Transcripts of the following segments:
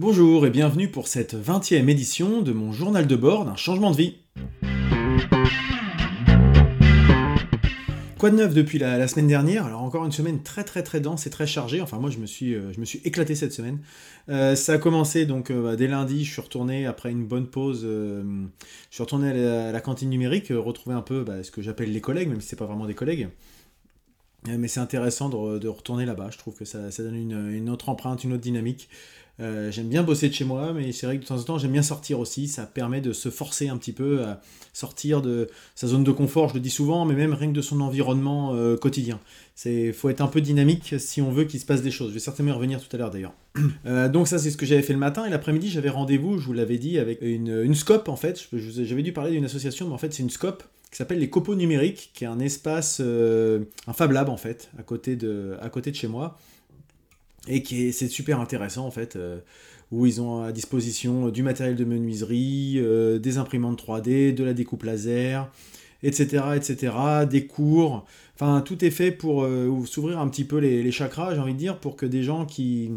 Bonjour et bienvenue pour cette 20e édition de mon journal de bord d'un changement de vie. Quoi de neuf depuis la, semaine dernière? Alors encore une semaine très très très dense et très chargée. Enfin moi je me suis, euh, éclaté cette semaine. Euh, ça a commencé donc euh, bah, dès lundi, je suis retourné après une bonne pause. je suis retourné à la, cantine numérique, retrouver un peu bah, ce que j'appelle les collègues, même si c'est pas vraiment des collègues. Mais c'est intéressant de, retourner là-bas. Je trouve que ça, donne une, autre empreinte, une autre dynamique. Euh, j'aime bien bosser de chez moi, mais c'est vrai que de temps en temps, j'aime bien sortir aussi. Ça permet de se forcer un petit peu à sortir de sa zone de confort, je le dis souvent, mais même rien que de son environnement euh, quotidien. Il faut être un peu dynamique si on veut qu'il se passe des choses. Je vais certainement y revenir tout à l'heure d'ailleurs. Euh, donc ça, c'est ce que j'avais fait le matin. Et l'après-midi, j'avais rendez-vous, je vous l'avais dit, avec une, une SCOP en fait. J'avais dû parler d'une association, mais en fait, c'est une SCOP qui s'appelle les Copeaux Numériques, qui est un espace, un Fab Lab en fait, à côté de, à côté de chez moi et c'est super intéressant en fait, euh, où ils ont à disposition du matériel de menuiserie, euh, des imprimantes 3D, de la découpe laser, etc., etc., des cours, enfin tout est fait pour euh, s'ouvrir un petit peu les, chakras, j'ai envie de dire, pour que des gens qui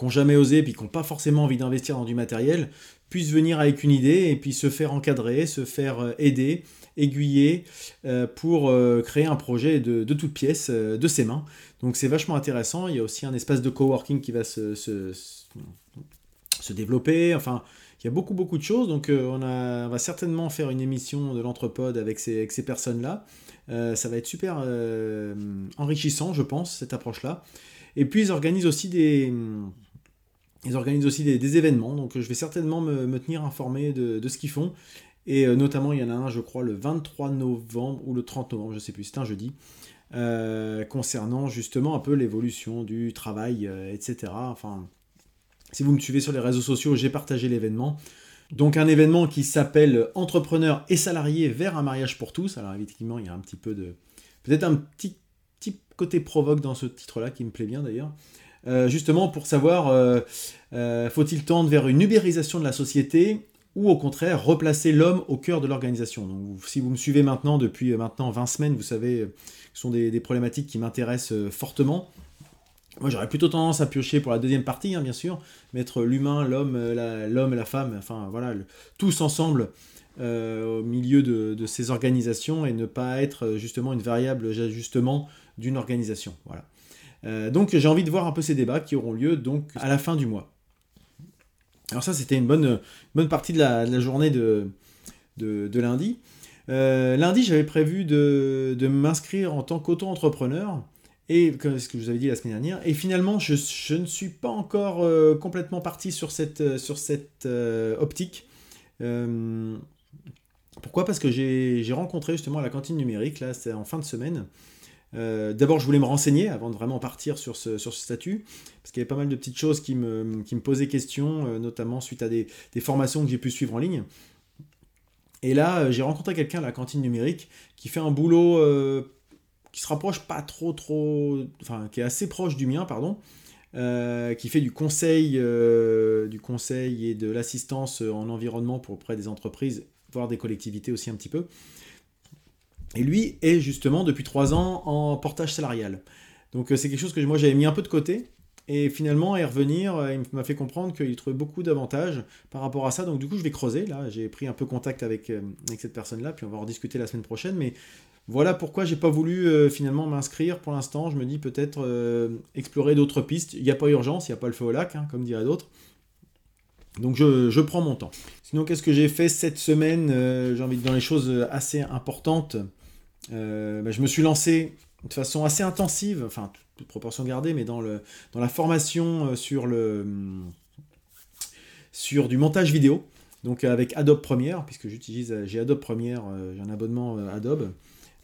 n'ont jamais osé, puis qui n'ont pas forcément envie d'investir dans du matériel, puissent venir avec une idée et puis se faire encadrer, se faire aider, aiguiller pour créer un projet de, de toutes pièces de ses mains. Donc c'est vachement intéressant. Il y a aussi un espace de coworking qui va se, se, se développer. Enfin, il y a beaucoup beaucoup de choses. Donc euh, on, a, on, va certainement faire une émission de l'entrepode avec ces, avec ces personnes-là. Euh, ça va être super euh, enrichissant, je pense, cette approche-là. Et puis ils organisent aussi des... Ils organisent aussi des, événements, donc je vais certainement me, me tenir informé de, de ce qu'ils font. Et notamment, il y en a un, je crois, le 23 novembre ou le 30 novembre, je sais plus, c'est un jeudi. Euh, concernant justement un peu l'évolution du travail, euh, etc. Enfin, si vous me suivez sur les réseaux sociaux, j'ai partagé l'événement. Donc un événement qui s'appelle Entrepreneurs et salariés vers un mariage pour tous. Alors effectivement, il y a un petit peu de... Peut-être un petit, petit côté provoque dans ce titre-là qui me plaît bien d'ailleurs. Euh, justement pour savoir, faut-il tendre vers une ubérisation de la société ou au contraire replacer l'homme au cœur de l'organisation. Si vous me suivez maintenant depuis maintenant 20 semaines, vous savez ce sont des, problématiques qui m'intéressent euh, fortement. Moi, j'aurais plutôt tendance à piocher pour la deuxième partie, hein, bien sûr, mettre l'humain, l'homme, euh, l'homme et la femme, enfin voilà, tous ensemble euh, au milieu de, ces organisations et ne pas être justement une variable d'ajustement d'une organisation. Voilà. donc j'ai envie de voir un peu ces débats qui auront lieu donc à la fin du mois. Alors ça, c'était une bonne, bonne partie de la, journée de, de lundi. Euh, lundi, j'avais prévu de, m'inscrire en tant qu'auto-entrepreneur, et comme ce que je vous avais dit la semaine dernière, et finalement, je, ne suis pas encore euh, complètement parti sur cette, euh, sur cette optique. pourquoi? Parce que j'ai rencontré justement à la cantine numérique, là, c'est en fin de semaine. D'abord, je voulais me renseigner avant de vraiment partir sur ce, statut, parce qu'il y avait pas mal de petites choses qui me, posaient question, notamment suite à des, formations que j'ai pu suivre en ligne. Et là, euh, j'ai rencontré quelqu'un à la cantine numérique qui fait un boulot euh, qui se rapproche pas trop, trop. Enfin, qui est assez proche du mien, pardon. Euh, qui fait du conseil, du conseil et de l'assistance en environnement pour auprès des entreprises, voire des collectivités aussi un petit peu. Et lui est justement depuis trois ans en portage salarial. Donc c'est quelque chose que moi j'avais mis un peu de côté et finalement, à y revenir, euh, il m'a fait comprendre qu'il trouvait beaucoup d'avantages par rapport à ça. Donc du coup, je vais creuser. Là, j'ai pris un peu contact avec, euh, cette personne-là, puis on va en discuter la semaine prochaine. Mais voilà pourquoi j'ai pas voulu euh, finalement m'inscrire pour l'instant. Je me dis peut-être explorer d'autres pistes. Il n'y a pas urgence, il n'y a pas le feu au lac, hein, comme diraient d'autres. Donc je, prends mon temps. Sinon, qu'est-ce que j'ai fait cette semaine J'ai envie de dans les choses assez importantes. Bah, je me suis lancé de façon assez intensive, enfin toute proportion gardée, mais dans, le, dans la formation euh, sur, le, sur du montage vidéo, donc avec Adobe Premiere, puisque j'utilise, j'ai Adobe Premiere, euh, j'ai un abonnement euh, Adobe.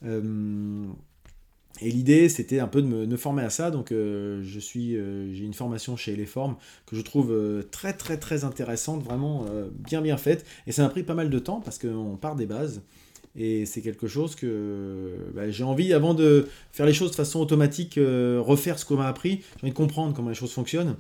et l'idée, c'était un peu de me, former à ça. Donc, je suis, j'ai une formation chez Eleform que je trouve très, très, très intéressante, vraiment bien, bien faite. Et ça m'a pris pas mal de temps parce qu'on part des bases. Et c'est quelque chose que bah, j'ai envie, avant de faire les choses de façon automatique, euh, refaire ce qu'on m'a appris, j'ai envie de comprendre comment les choses fonctionnent,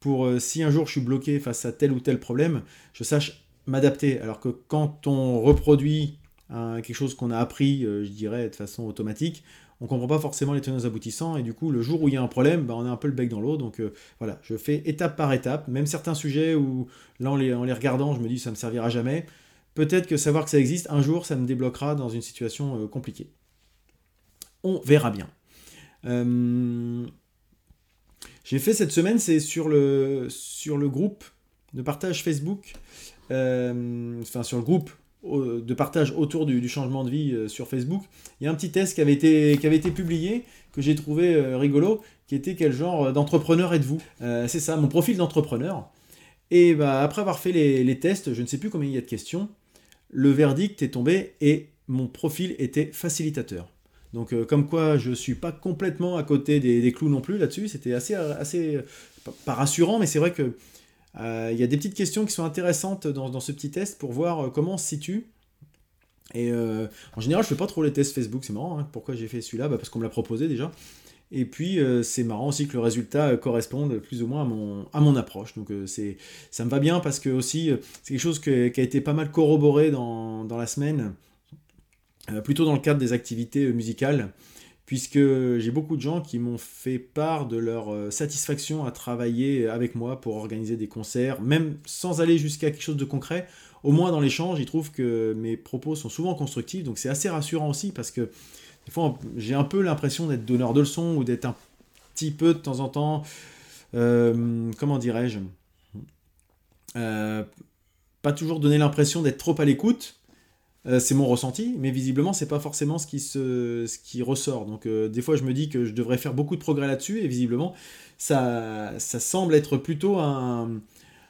pour euh, si un jour je suis bloqué face à tel ou tel problème, je sache m'adapter. Alors que quand on reproduit quelque chose qu'on a appris, euh, je dirais, de façon automatique, on comprend pas forcément les tenants aboutissants, et du coup, le jour où il y a un problème, bah, on a un peu le bec dans l'eau. Donc voilà, je fais étape par étape, même certains sujets où, là, en les, les regardant, je me dis ça me servira jamais. Peut-être que savoir que ça existe, un jour, ça me débloquera dans une situation euh, compliquée. On verra bien. Euh, j'ai fait cette semaine, c'est sur le, groupe de partage Facebook, enfin sur le groupe de partage autour du, changement de vie euh, sur Facebook, il y a un petit test qui avait été, publié, que j'ai trouvé euh, rigolo, qui était quel genre d'entrepreneur êtes-vous? Euh, C'est ça, mon profil d'entrepreneur. Et bah, après avoir fait les, tests, je ne sais plus combien il y a de questions, le verdict est tombé et mon profil était facilitateur. Donc comme quoi je ne suis pas complètement à côté des, clous non plus là-dessus, c'était assez, assez pas rassurant, mais c'est vrai que euh, il y a des petites questions qui sont intéressantes dans, ce petit test pour voir euh, comment on se situe. Et euh, en général, je fais pas trop les tests Facebook, c'est marrant. Hein. Pourquoi j'ai fait celui-là? Bah, Parce qu'on me l'a proposé déjà. Et puis, c'est marrant aussi que le résultat corresponde plus ou moins à mon, à mon approche. Donc, c'est, ça me va bien parce que aussi, c'est quelque chose qui a été pas mal corroboré dans, dans la semaine, plutôt dans le cadre des activités musicales puisque j'ai beaucoup de gens qui m'ont fait part de leur euh, satisfaction à travailler avec moi pour organiser des concerts, même sans aller jusqu'à quelque chose de concret. Au moins dans l'échange, ils trouvent que mes propos sont souvent constructifs, donc c'est assez rassurant aussi parce que des fois j'ai un peu l'impression d'être donneur de leçons ou d'être un petit peu de temps en temps, euh, comment dirais-je, euh, pas toujours donner l'impression d'être trop à l'écoute, euh, c'est mon ressenti, mais visiblement c'est pas forcément ce qui, se, ce qui ressort. Donc des fois je me dis que je devrais faire beaucoup de progrès là-dessus, et visiblement ça, ça semble être plutôt un,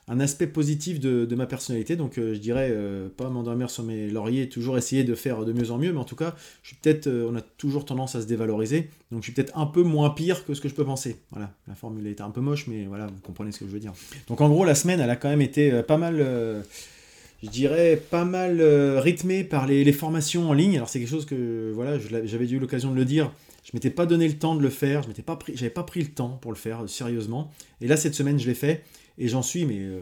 un aspect positif de, ma personnalité. Donc euh, je dirais pas m'endormir sur mes lauriers, toujours essayer de faire de mieux en mieux, mais en tout cas, je suis peut-être, on a toujours tendance à se dévaloriser, donc je suis peut-être un peu moins pire que ce que je peux penser. Voilà, la formule était un peu moche, mais voilà, vous comprenez ce que je veux dire. Donc en gros, la semaine, elle a quand même été pas mal je dirais, pas mal euh, rythmé par les, formations en ligne. Alors c'est quelque chose que, voilà, j'avais eu l'occasion de le dire, je m'étais pas donné le temps de le faire, je m'étais pas pris, j'avais pas pris le temps pour le faire sérieusement. Et là cette semaine je l'ai fait et j'en suis mais euh,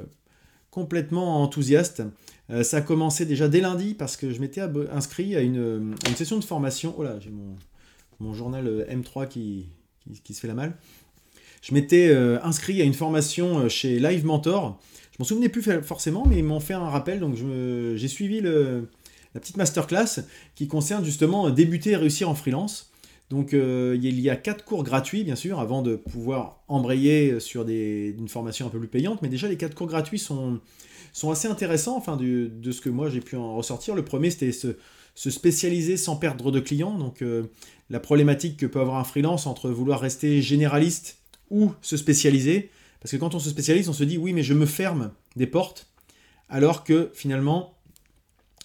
complètement enthousiaste. Euh, ça a commencé déjà dès lundi parce que je m'étais inscrit à une, session de formation. Oh là, j'ai mon, journal M3 qui, qui, se fait la malle. Je m'étais inscrit à une formation chez Live Mentor je m'en souvenais plus forcément, mais ils m'ont fait un rappel, donc j'ai suivi la petite masterclass qui concerne justement débuter et réussir en freelance. Donc euh, il y a quatre cours gratuits, bien sûr, avant de pouvoir embrayer sur des, une formation un peu plus payante, mais déjà les quatre cours gratuits sont, sont assez intéressants, enfin de ce que moi j'ai pu en ressortir. Le premier, c'était se, se, spécialiser sans perdre de clients, donc euh, la problématique que peut avoir un freelance entre vouloir rester généraliste ou se spécialiser. Parce que quand on se spécialise, on se dit oui, mais je me ferme des portes, alors que finalement,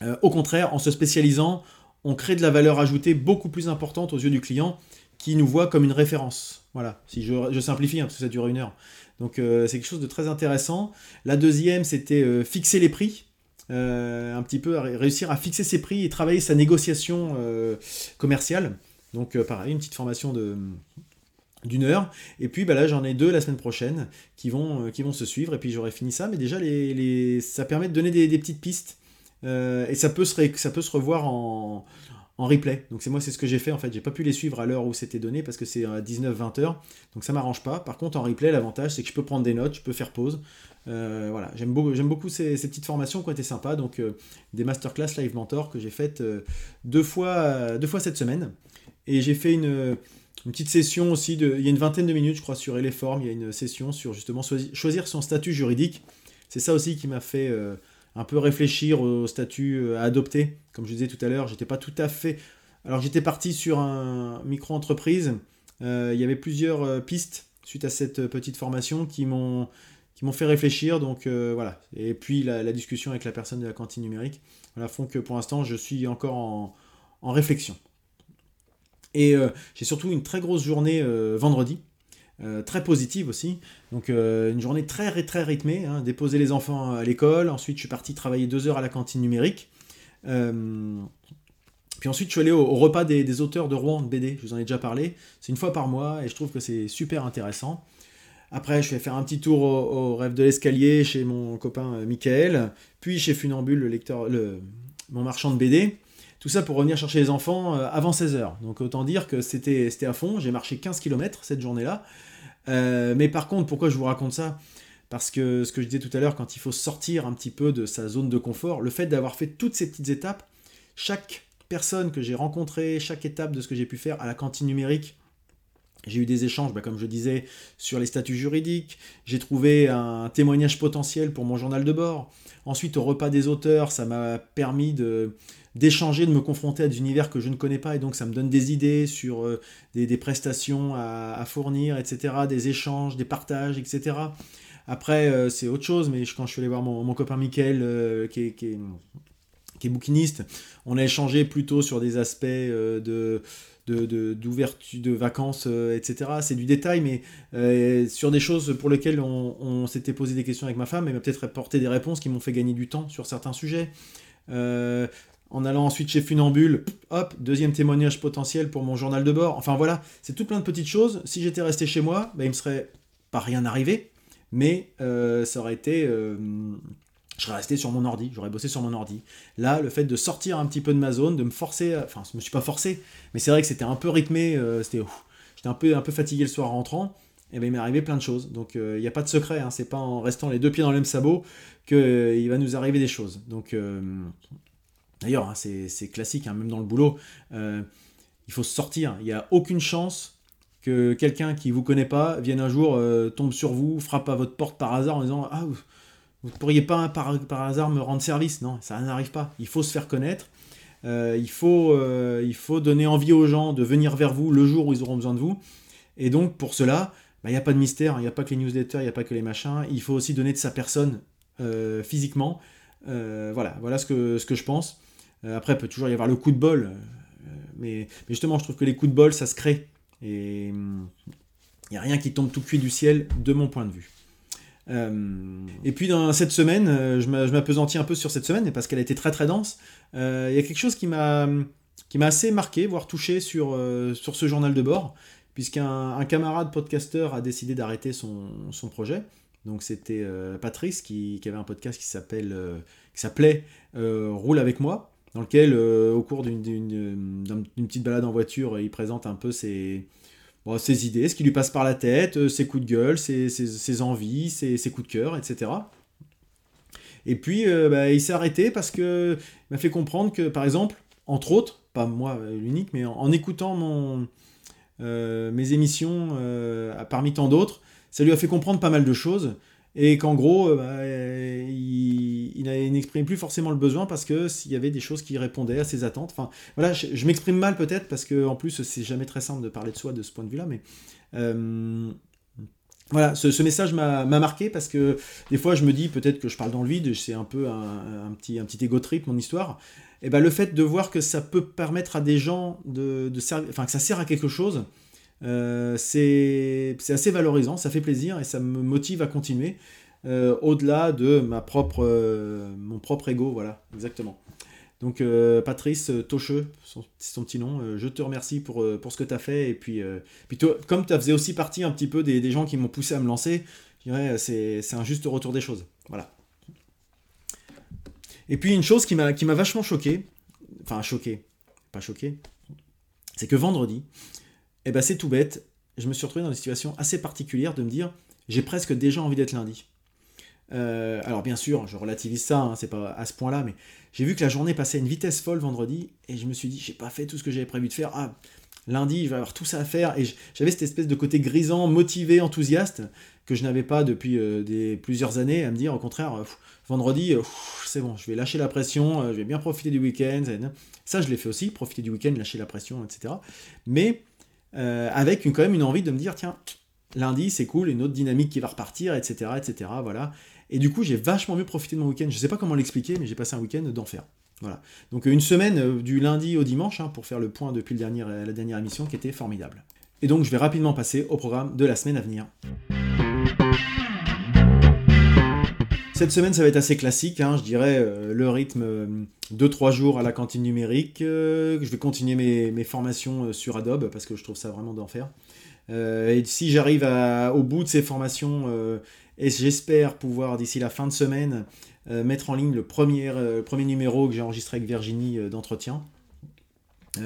euh, au contraire, en se spécialisant, on crée de la valeur ajoutée beaucoup plus importante aux yeux du client qui nous voit comme une référence. Voilà, si je, simplifie, hein, parce que ça dure une heure. Donc euh, c'est quelque chose de très intéressant. La deuxième, c'était euh, fixer les prix. un petit peu réussir à fixer ses prix et travailler sa négociation commerciale. Donc pareil, une petite formation de, d'une heure. Et puis bah là, j'en ai deux la semaine prochaine qui vont, euh, qui vont se suivre. Et puis j'aurai fini ça. Mais déjà, ça permet de donner des, petites pistes. Euh, et ça peut, se ça peut se revoir en, en replay. Donc c'est moi, c'est ce que j'ai fait en fait. J'ai pas pu les suivre à l'heure où c'était donné parce que c'est à 19-20 heures. Donc ça m'arrange pas. Par contre, en replay, l'avantage c'est que je peux prendre des notes, je peux faire pause. Euh, voilà, j'aime beaucoup, beaucoup ces, petites formations qui ont été sympas. Donc des masterclass live mentor que j'ai faites deux, fois, deux fois cette semaine. Et j'ai fait une petite session aussi, il y a une vingtaine de minutes, je crois, sur Eleform, il y a une session sur justement choisir son statut juridique. C'est ça aussi qui m'a fait euh, un peu réfléchir au statut euh, à adopter. Comme je disais tout à l'heure, j'étais pas tout à fait. Alors j'étais parti sur un micro-entreprise. Euh, il y avait plusieurs pistes suite à cette petite formation qui m'ont qui m'ont fait réfléchir. Donc voilà. Et puis la, discussion avec la personne de la cantine numérique voilà, font que pour l'instant je suis encore en, en réflexion. Et euh, j'ai surtout une très grosse journée euh, vendredi, euh, très positive aussi. Donc une journée très très rythmée, hein, déposer les enfants à l'école, ensuite je suis parti travailler deux heures à la cantine numérique. puis ensuite je suis allé au, repas des, auteurs de Rouen de BD, je vous en ai déjà parlé. C'est une fois par mois et je trouve que c'est super intéressant. Après, je vais faire un petit tour au, rêve de l'escalier chez mon copain Michael, puis chez Funambule, le lecteur, le, mon marchand de BD. Tout ça pour revenir chercher les enfants avant 16h. Donc autant dire que c'était à fond. J'ai marché 15 km cette journée-là. mais par contre, pourquoi je vous raconte ça? Parce que ce que je disais tout à l'heure, quand il faut sortir un petit peu de sa zone de confort, le fait d'avoir fait toutes ces petites étapes, chaque personne que j'ai rencontrée, chaque étape de ce que j'ai pu faire à la cantine numérique, j'ai eu des échanges, bah, comme je disais, sur les statuts juridiques. J'ai trouvé un témoignage potentiel pour mon journal de bord. Ensuite, au repas des auteurs, ça m'a permis de d'échanger, de me confronter à des univers que je ne connais pas, et donc ça me donne des idées sur euh, des, prestations à, fournir, etc., des échanges, des partages, etc. Après, euh, c'est autre chose, mais quand je suis allé voir mon, copain Mickaël, euh, qui, est, qui, est, bouquiniste, on a échangé plutôt sur des aspects de d'ouverture de, vacances, etc. C'est du détail, mais sur des choses pour lesquelles on, s'était posé des questions avec ma femme, elle m'a peut-être apporté des réponses qui m'ont fait gagner du temps sur certains sujets. En allant ensuite chez Funambule, hop, deuxième témoignage potentiel pour mon journal de bord. Enfin voilà, c'est tout plein de petites choses. Si j'étais resté chez moi, bah, il me serait pas rien arrivé, mais ça aurait été je serais resté sur mon ordi, j'aurais bossé sur mon ordi. Là, le fait de sortir un petit peu de ma zone, de me forcer, enfin, je me suis pas forcé, mais c'est vrai que c'était un peu rythmé, euh, c'était, j'étais un peu, un peu fatigué le soir en rentrant, et bien il m'est arrivé plein de choses. Donc euh, il n'y a pas de secret, hein, c'est pas en restant les deux pieds dans le même sabot qu'il euh, va nous arriver des choses. Donc d'ailleurs, hein, c'est classique, hein, même dans le boulot, il faut sortir. Il n'y a aucune chance que quelqu'un qui vous connaît pas vienne un jour, tombe sur vous, frappe à votre porte par hasard en disant Ah, vous ne pourriez pas par, hasard me rendre service? Non, ça n'arrive pas. Il faut se faire connaître. Euh, il, faut, euh, il faut donner envie aux gens de venir vers vous le jour où ils auront besoin de vous. Et donc, pour cela, bah, il n'y a pas de mystère, il n'y a pas que les newsletters, il n'y a pas que les machins. Il faut aussi donner de sa personne euh, physiquement. voilà, voilà ce que je pense. Après, il peut toujours y avoir le coup de bol. Mais, mais, justement, je trouve que les coups de bol, ça se crée. Et il n'y a rien qui tombe tout cuit du ciel, de mon point de vue. Euh, et puis dans cette semaine, euh, je m'apesantis un peu sur cette semaine, parce qu'elle a été très très dense. Euh, il y a quelque chose qui m'a assez marqué, voire touché sur, sur ce journal de bord, puisqu'un un camarade podcasteur a décidé d'arrêter son, son, projet. Donc c'était Patrice qui, qui, avait un podcast qui s'appelait Roule avec moi, dans lequel au cours d'une petite balade en voiture, il présente un peu ses idées, ce qui lui passe par la tête, euh, ses coups de gueule, ses, envies, ses, coups de cœur, etc. Et puis, euh, bah, il s'est arrêté parce que m'a fait comprendre que, par exemple, entre autres, pas moi euh, l'unique, mais en, écoutant mes émissions parmi tant d'autres, ça lui a fait comprendre pas mal de choses et qu'en gros, bah, il, n'exprimait plus forcément le besoin parce que s'il y avait des choses qui répondaient à ses attentes. Enfin, voilà, je, m'exprime mal peut-être parce que en plus, c'est jamais très simple de parler de soi de ce point de vue-là, mais euh, voilà, ce, message m'a marqué parce que des fois, je me dis peut-être que je parle dans le vide, c'est un peu un, petit, un petit ego trip mon histoire. Et ben le fait de voir que ça peut permettre à des gens de, de servir, enfin que ça sert à quelque chose, euh, c'est assez valorisant, ça fait plaisir et ça me motive à continuer. Euh, au-delà de ma propre, euh, mon propre ego, voilà, exactement. Donc Patrice Tocheux, c'est son petit nom, je te remercie pour, pour ce que tu as fait. Et puis, puis toi, comme tu faisais aussi partie un petit peu des, gens qui m'ont poussé à me lancer, je dirais c'est un juste retour des choses. Voilà. Et puis une chose qui m'a vachement choqué, enfin choqué, pas choqué, c'est que vendredi, eh ben c'est tout bête, je me suis retrouvé dans une situation assez particulière de me dire j'ai presque déjà envie d'être lundi. Euh, alors bien sûr, je relativise ça, hein, c'est pas à ce point-là, mais j'ai vu que la journée passait à une vitesse folle vendredi, et je me suis dit, j'ai pas fait tout ce que j'avais prévu de faire. Ah, lundi, je vais avoir tout ça à faire, et j'avais cette espèce de côté grisant, motivé, enthousiaste, que je n'avais pas depuis euh, plusieurs années, à me dire, au contraire, vendredi, c'est bon, je vais lâcher la pression, euh, je vais bien profiter du week-end. Ça, je l'ai fait aussi, profiter du week-end, lâcher la pression, etc. Mais euh, avec une, quand même une envie de me dire, tiens, lundi c'est cool, une autre dynamique qui va repartir, etc. etc. voilà. Et du coup, j'ai vachement mieux profité de mon week-end. Je sais pas comment l'expliquer, mais j'ai passé un week-end d'enfer. Voilà. Donc une semaine euh, du lundi au dimanche, hein, pour faire le point depuis le la dernière émission, qui était formidable. Et donc je vais rapidement passer au programme de la semaine à venir. Cette semaine, ça va être assez classique, hein, je dirais euh, le rythme 2-3 euh, jours à la cantine numérique. Euh, je vais continuer mes, formations sur Adobe parce que je trouve ça vraiment d'enfer. et si j'arrive au bout de ces formations, et j'espère pouvoir d'ici la fin de semaine mettre en ligne le premier, premier numéro que j'ai enregistré avec Virginie d'entretien.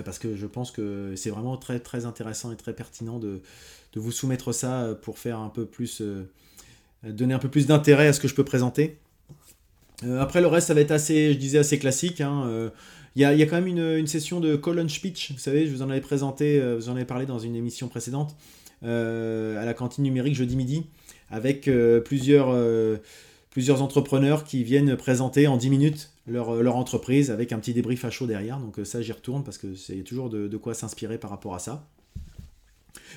parce que je pense que c'est vraiment très très intéressant et très pertinent de, vous soumettre ça pour faire un peu plus donner un peu plus d'intérêt à ce que je peux présenter. après le reste ça va être assez je disais assez classique hein, il y, a, quand même une, session de colon speech, vous savez, je vous en avais présenté, euh, vous en avez parlé dans une émission précédente, euh, à la cantine numérique jeudi midi, avec euh, plusieurs, plusieurs entrepreneurs qui viennent présenter en 10 minutes leur, leur, entreprise avec un petit débrief à chaud derrière. Donc ça, j'y retourne parce que c'est toujours de quoi s'inspirer par rapport à ça.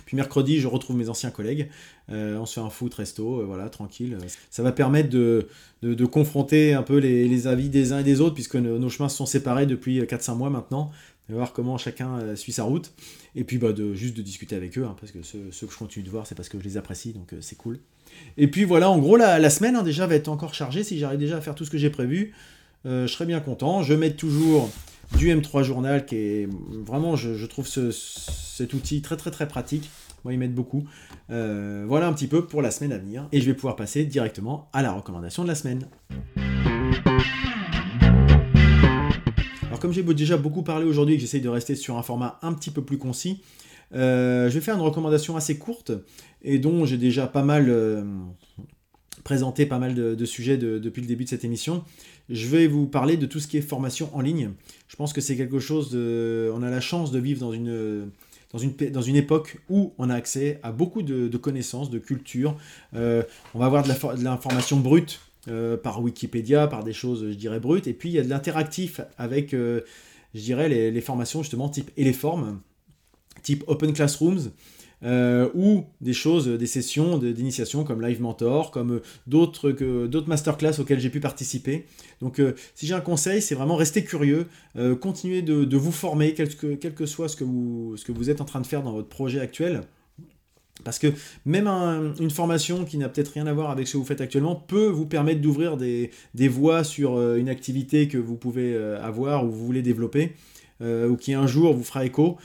Puis mercredi, je retrouve mes anciens collègues. Euh, on se fait un foot resto, euh, voilà, tranquille. Ça va permettre de, de, confronter un peu les, les, avis des uns et des autres, puisque nos, chemins se sont séparés depuis 4-5 mois maintenant. De voir comment chacun euh, suit sa route. Et puis bah, de, juste de discuter avec eux, hein, parce que ceux, que je continue de voir, c'est parce que je les apprécie, donc c'est cool. Et puis voilà, en gros, la, la semaine hein, déjà va être encore chargée. Si j'arrive déjà à faire tout ce que j'ai prévu, je serai bien content. Je mets toujours du M3 Journal qui est vraiment, je, trouve cet outil très très très pratique. Moi, ils m'aident beaucoup. Euh, voilà un petit peu pour la semaine à venir. Et je vais pouvoir passer directement à la recommandation de la semaine. Comme j'ai déjà beaucoup parlé aujourd'hui et que j'essaye de rester sur un format un petit peu plus concis, euh, je vais faire une recommandation assez courte et dont j'ai déjà pas mal euh, présenté pas mal de, sujets depuis le début de cette émission je vais vous parler de tout ce qui est formation en ligne. Je pense que c'est quelque chose de... On a la chance de vivre dans une, dans une, dans une époque où on a accès à beaucoup de, connaissances, de culture. Euh, on va avoir de l'information brute euh, par Wikipédia, par des choses, je dirais, brutes. Et puis, il y a de l'interactif avec, euh, je dirais, les, formations justement type et les formes, type Open Classrooms. Euh, ou des choses, des sessions d'initiation comme Live Mentor, comme d'autres masterclass auxquelles j'ai pu participer. Donc si j'ai un conseil, c'est vraiment rester curieux, continuer de, vous former, quel que, soit ce que vous êtes en train de faire dans votre projet actuel. Parce que même une formation qui n'a peut-être rien à voir avec ce que vous faites actuellement peut vous permettre d'ouvrir des, des, voies sur une activité que vous pouvez avoir ou vous voulez développer, ou qui un jour vous fera écho.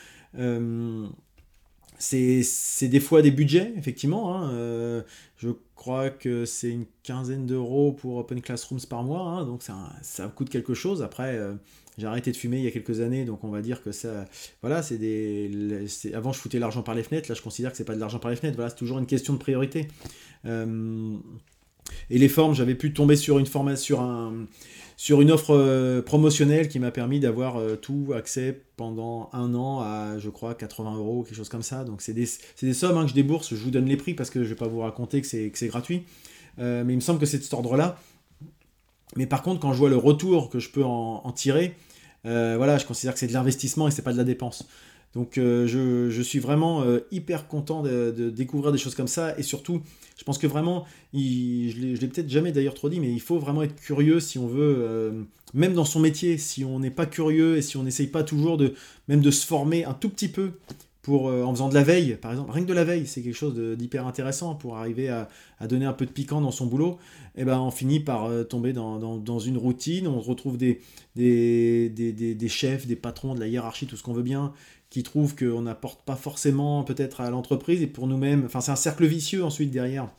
C'est des fois des budgets, effectivement. Hein, euh, je crois que c'est une quinzaine d'euros pour Open Classrooms par mois, hein, donc ça, ça, coûte quelque chose. Après, euh, j'ai arrêté de fumer il y a quelques années, donc on va dire que ça. Voilà, c'est des. Avant, je foutais l'argent par les fenêtres, là, je considère que c'est pas de l'argent par les fenêtres. Voilà, c'est toujours une question de priorité. Euh, et les formes, j'avais pu tomber sur une formation, sur un sur une offre euh, promotionnelle qui m'a permis d'avoir euh, tout accès pendant un an à, je crois, 80 euros, quelque chose comme ça. Donc c'est des, des, sommes hein, que je débourse, je vous donne les prix parce que je ne vais pas vous raconter que c'est gratuit. Euh, mais il me semble que c'est de cet ordre-là. Mais par contre, quand je vois le retour que je peux en, tirer, voilà, je considère que c'est de l'investissement et c'est pas de la dépense. Donc je, suis vraiment hyper content de, découvrir des choses comme ça. Et surtout je pense que vraiment, je je l'ai peut-être jamais d'ailleurs trop dit, mais il faut vraiment être curieux si on veut, euh, même dans son métier, si on n'est pas curieux et si on n'essaye pas toujours de même de se former un tout petit peu pour, euh, en faisant de la veille, par exemple, rien que de la veille, c'est quelque chose d'hyper intéressant pour arriver à, donner un peu de piquant dans son boulot, et eh ben on finit par euh, tomber dans, une routine, on retrouve des, des, des, chefs, des patrons, de la hiérarchie, tout ce qu'on veut bien, qui trouvent qu'on n'apporte pas forcément peut-être à l'entreprise et pour nous-mêmes. Enfin, c'est un cercle vicieux ensuite derrière.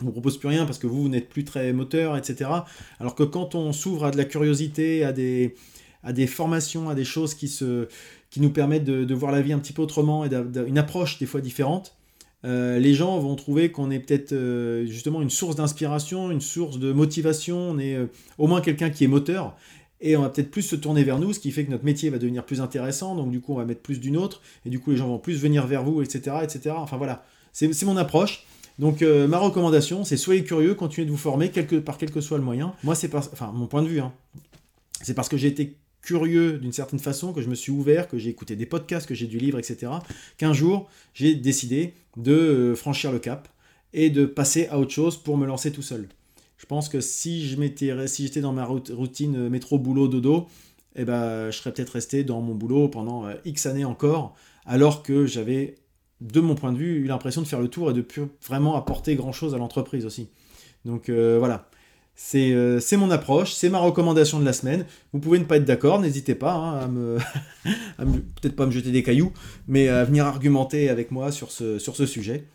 On ne propose plus rien parce que vous, vous n'êtes plus très moteur, etc. Alors que quand on s'ouvre à de la curiosité, à des, à des formations, à des choses qui, se, qui nous permettent de, voir la vie un petit peu autrement et d'une approche des fois différente, euh, les gens vont trouver qu'on est peut-être euh, justement une source d'inspiration, une source de motivation, on est euh, au moins quelqu'un qui est moteur, et on va peut-être plus se tourner vers nous, ce qui fait que notre métier va devenir plus intéressant, donc du coup on va mettre plus d'une autre, et du coup les gens vont plus venir vers vous, etc. etc. Enfin voilà, c'est mon approche. Donc euh, ma recommandation, c'est soyez curieux, continuez de vous former par quel que soit le moyen. Moi c'est pas, enfin mon point de vue, hein. c'est parce que j'ai été curieux d'une certaine façon, que je me suis ouvert, que j'ai écouté des podcasts, que j'ai du livre, etc. Qu'un jour j'ai décidé de euh, franchir le cap et de passer à autre chose pour me lancer tout seul. Je pense que si je si j'étais dans ma routine euh, métro boulot dodo, eh ben, je serais peut-être resté dans mon boulot pendant euh, X années encore, alors que j'avais, de mon point de vue, eu l'impression de faire le tour et de plus vraiment apporter grand-chose à l'entreprise aussi. Donc euh, voilà, c'est, mon approche, c'est ma recommandation de la semaine. Vous pouvez ne pas être d'accord, n'hésitez pas hein, à me, peut-être pas me jeter des cailloux, mais à venir argumenter avec moi sur ce, sur ce sujet.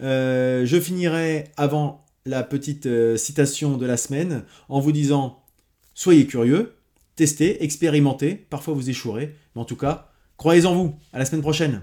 je finirai avant la petite euh, citation de la semaine en vous disant soyez curieux, testez, expérimentez, parfois vous échouerez, mais en tout cas, croyez en vous. À la semaine prochaine.